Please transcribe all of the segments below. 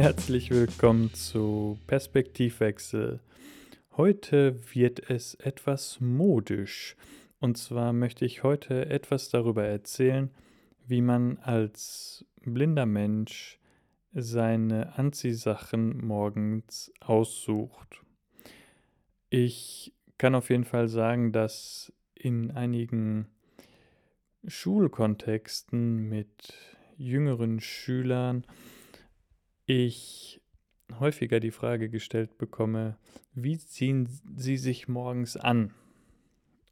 Herzlich willkommen zu Perspektivwechsel. Heute wird es etwas modisch. Und zwar möchte ich heute etwas darüber erzählen, wie man als blinder Mensch seine Anziehsachen morgens aussucht. Ich kann auf jeden Fall sagen, dass in einigen Schulkontexten mit jüngeren Schülern ich häufiger die Frage gestellt bekomme, wie ziehen sie sich morgens an?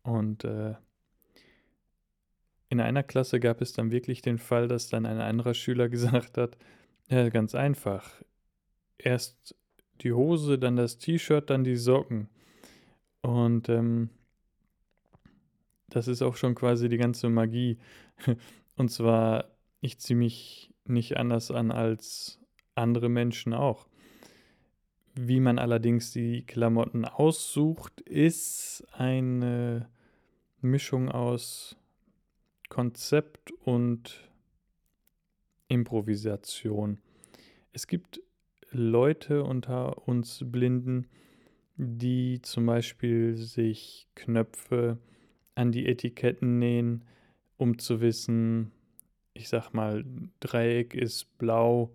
Und äh, in einer Klasse gab es dann wirklich den Fall, dass dann ein anderer Schüler gesagt hat, ja, ganz einfach. Erst die Hose, dann das T-Shirt, dann die Socken. Und ähm, das ist auch schon quasi die ganze Magie. Und zwar, ich ziehe mich nicht anders an als andere Menschen auch. Wie man allerdings die Klamotten aussucht, ist eine Mischung aus Konzept und Improvisation. Es gibt Leute unter uns Blinden, die zum Beispiel sich Knöpfe an die Etiketten nähen, um zu wissen, ich sag mal, Dreieck ist blau,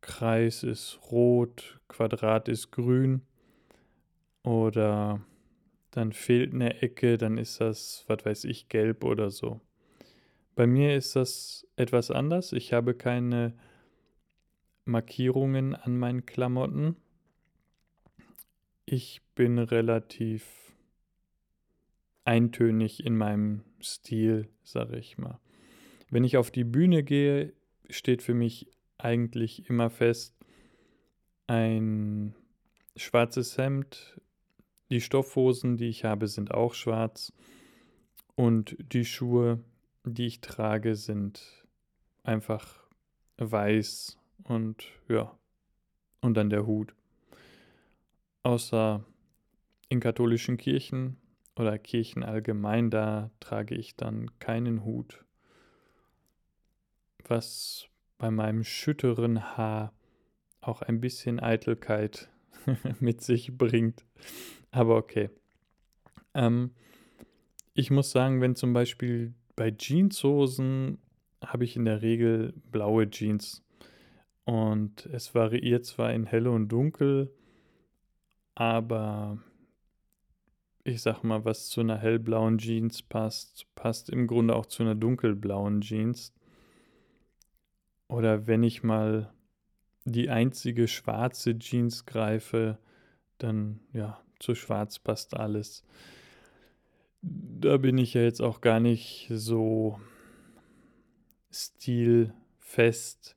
Kreis ist rot, Quadrat ist grün oder dann fehlt eine Ecke, dann ist das, was weiß ich, gelb oder so. Bei mir ist das etwas anders. Ich habe keine Markierungen an meinen Klamotten. Ich bin relativ eintönig in meinem Stil, sage ich mal. Wenn ich auf die Bühne gehe, steht für mich eigentlich immer fest ein schwarzes Hemd. Die Stoffhosen, die ich habe, sind auch schwarz. Und die Schuhe, die ich trage, sind einfach weiß und ja. Und dann der Hut. Außer in katholischen Kirchen oder Kirchen allgemein, da trage ich dann keinen Hut. Was bei meinem schütteren Haar auch ein bisschen Eitelkeit mit sich bringt. Aber okay. Ähm, ich muss sagen, wenn zum Beispiel bei Jeanshosen habe ich in der Regel blaue Jeans. Und es variiert zwar in hell und dunkel, aber ich sag mal, was zu einer hellblauen Jeans passt, passt im Grunde auch zu einer dunkelblauen Jeans. Oder wenn ich mal die einzige schwarze Jeans greife, dann ja, zu schwarz passt alles. Da bin ich ja jetzt auch gar nicht so stilfest,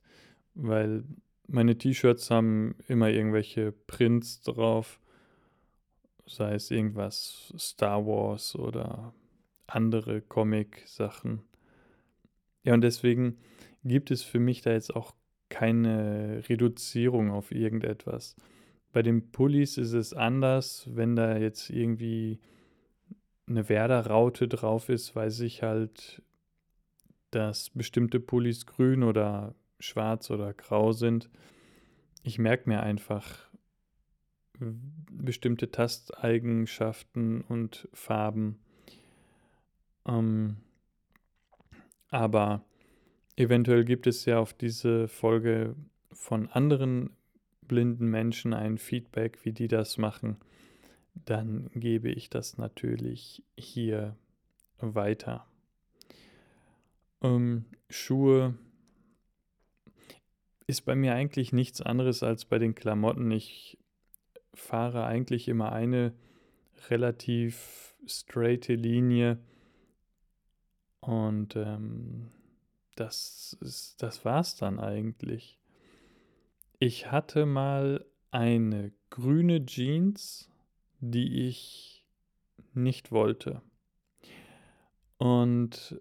weil meine T-Shirts haben immer irgendwelche Prints drauf, sei es irgendwas Star Wars oder andere Comic-Sachen. Ja, und deswegen gibt es für mich da jetzt auch keine Reduzierung auf irgendetwas. Bei den Pullis ist es anders, wenn da jetzt irgendwie eine Werder-Raute drauf ist, weiß ich halt, dass bestimmte Pullis grün oder schwarz oder grau sind. Ich merke mir einfach bestimmte Tasteigenschaften und Farben. Ähm, aber Eventuell gibt es ja auf diese Folge von anderen blinden Menschen ein Feedback, wie die das machen. Dann gebe ich das natürlich hier weiter. Ähm, Schuhe ist bei mir eigentlich nichts anderes als bei den Klamotten. Ich fahre eigentlich immer eine relativ straighte Linie und ähm, das, ist, das war's dann eigentlich. Ich hatte mal eine grüne Jeans, die ich nicht wollte. Und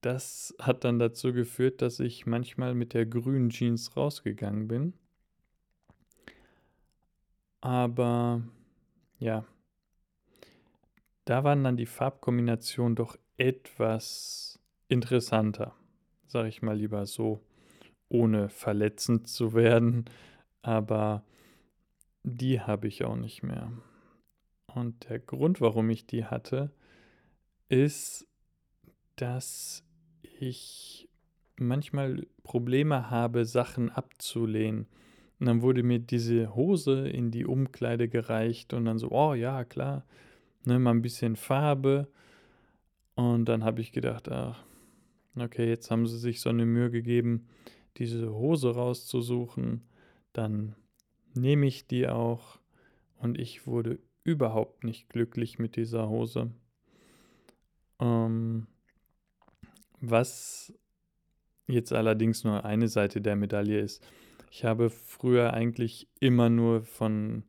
das hat dann dazu geführt, dass ich manchmal mit der grünen Jeans rausgegangen bin. Aber ja, da waren dann die Farbkombinationen doch etwas interessanter, sage ich mal lieber so. ohne verletzend zu werden, aber die habe ich auch nicht mehr. Und der Grund, warum ich die hatte, ist, dass ich manchmal Probleme habe, Sachen abzulehnen. Und dann wurde mir diese Hose in die Umkleide gereicht und dann so, oh ja, klar, ne, mal ein bisschen Farbe. Und dann habe ich gedacht, ach, okay, jetzt haben sie sich so eine Mühe gegeben, diese Hose rauszusuchen. Dann nehme ich die auch. Und ich wurde überhaupt nicht glücklich mit dieser Hose. Ähm, was jetzt allerdings nur eine Seite der Medaille ist. Ich habe früher eigentlich immer nur von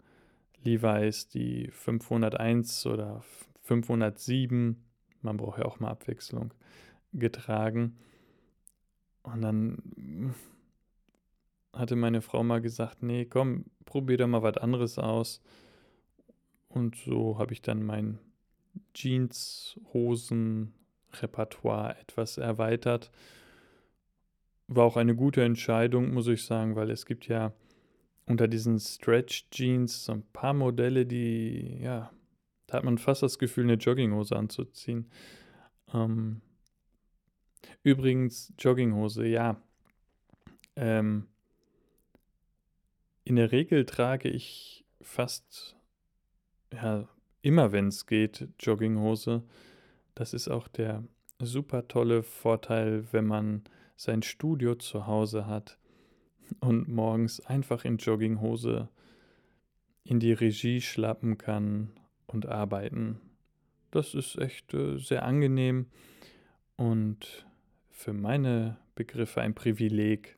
Levi's die 501 oder 507, man braucht ja auch mal Abwechslung, getragen. Und dann hatte meine Frau mal gesagt, nee, komm, probier doch mal was anderes aus. Und so habe ich dann mein Jeans-Hosen-Repertoire etwas erweitert. War auch eine gute Entscheidung, muss ich sagen, weil es gibt ja unter diesen Stretch Jeans so ein paar Modelle, die, ja, da hat man fast das Gefühl, eine Jogginghose anzuziehen. Ähm, übrigens, Jogginghose, ja. Ähm, in der Regel trage ich fast, ja, immer wenn es geht, Jogginghose. Das ist auch der super tolle Vorteil, wenn man sein Studio zu Hause hat und morgens einfach in Jogginghose in die Regie schlappen kann und arbeiten. Das ist echt äh, sehr angenehm und für meine Begriffe ein Privileg.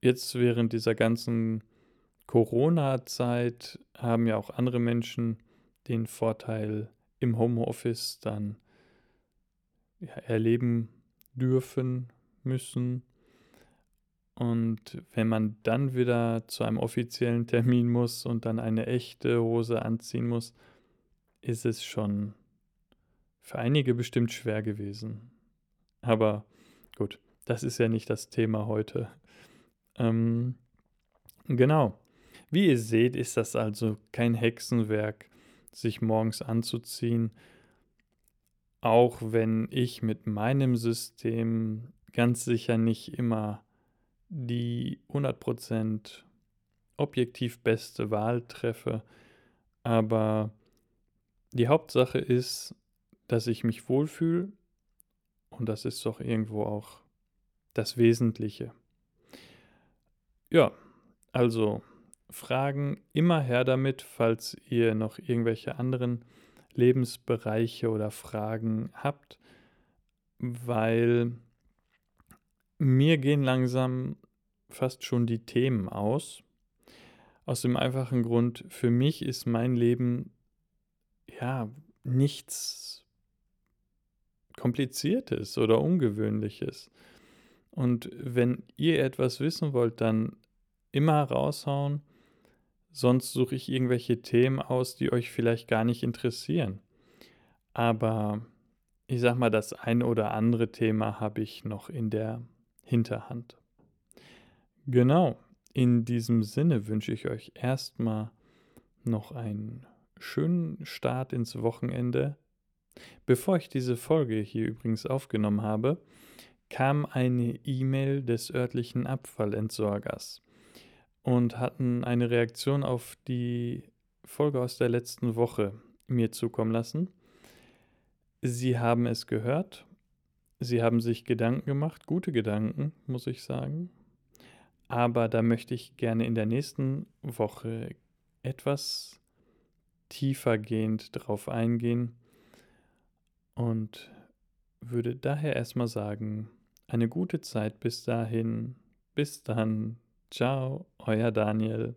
Jetzt während dieser ganzen Corona-Zeit haben ja auch andere Menschen den Vorteil, im Homeoffice dann ja, erleben dürfen, müssen. Und wenn man dann wieder zu einem offiziellen Termin muss und dann eine echte Hose anziehen muss, ist es schon für einige bestimmt schwer gewesen. Aber gut, das ist ja nicht das Thema heute. Ähm, genau. Wie ihr seht, ist das also kein Hexenwerk, sich morgens anzuziehen, auch wenn ich mit meinem System ganz sicher nicht immer die 100% objektiv beste Wahl treffe, aber die Hauptsache ist, dass ich mich wohlfühle und das ist doch irgendwo auch das Wesentliche. Ja, also Fragen immer her damit, falls ihr noch irgendwelche anderen Lebensbereiche oder Fragen habt, weil mir gehen langsam fast schon die Themen aus. Aus dem einfachen Grund, für mich ist mein Leben ja nichts Kompliziertes oder Ungewöhnliches. Und wenn ihr etwas wissen wollt, dann immer raushauen. Sonst suche ich irgendwelche Themen aus, die euch vielleicht gar nicht interessieren. Aber ich sag mal, das ein oder andere Thema habe ich noch in der Hinterhand. Genau, in diesem Sinne wünsche ich euch erstmal noch einen schönen Start ins Wochenende. Bevor ich diese Folge hier übrigens aufgenommen habe, kam eine E-Mail des örtlichen Abfallentsorgers und hatten eine Reaktion auf die Folge aus der letzten Woche mir zukommen lassen. Sie haben es gehört Sie haben sich Gedanken gemacht, gute Gedanken, muss ich sagen. Aber da möchte ich gerne in der nächsten Woche etwas tiefergehend drauf eingehen und würde daher erstmal sagen, eine gute Zeit bis dahin. Bis dann. Ciao, euer Daniel.